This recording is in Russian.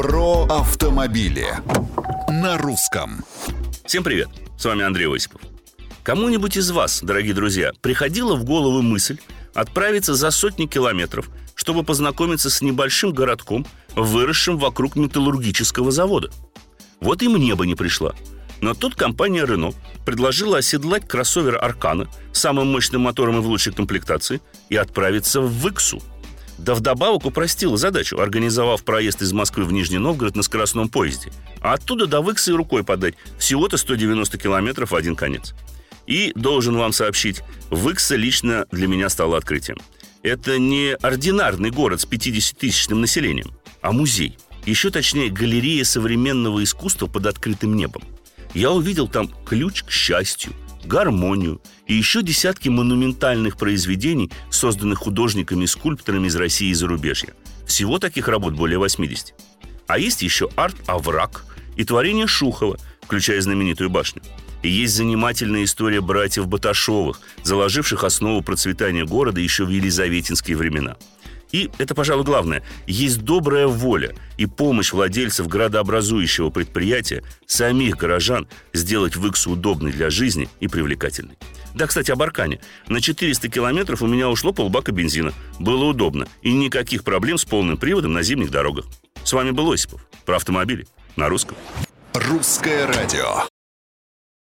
Про автомобили на русском. Всем привет, с вами Андрей Осипов. Кому-нибудь из вас, дорогие друзья, приходила в голову мысль отправиться за сотни километров, чтобы познакомиться с небольшим городком, выросшим вокруг металлургического завода? Вот и мне бы не пришла. Но тут компания Renault предложила оседлать кроссовер Аркана самым мощным мотором и в лучшей комплектации и отправиться в Иксу. Да вдобавок упростила задачу, организовав проезд из Москвы в Нижний Новгород на скоростном поезде. А оттуда до Викса и рукой подать. Всего-то 190 километров в один конец. И должен вам сообщить, Викса лично для меня стало открытием. Это не ординарный город с 50-тысячным населением, а музей. Еще точнее, галерея современного искусства под открытым небом. Я увидел там ключ к счастью, гармонию и еще десятки монументальных произведений, созданных художниками и скульпторами из России и зарубежья. Всего таких работ более 80. А есть еще арт-овраг и творение Шухова, включая знаменитую башню. И есть занимательная история братьев Баташовых, заложивших основу процветания города еще в елизаветинские времена – и это, пожалуй, главное, есть добрая воля и помощь владельцев градообразующего предприятия, самих горожан, сделать Выксу удобной для жизни и привлекательной. Да, кстати, об Аркане. На 400 километров у меня ушло полбака бензина. Было удобно. И никаких проблем с полным приводом на зимних дорогах. С вами был Осипов. Про автомобили. На русском. Русское радио.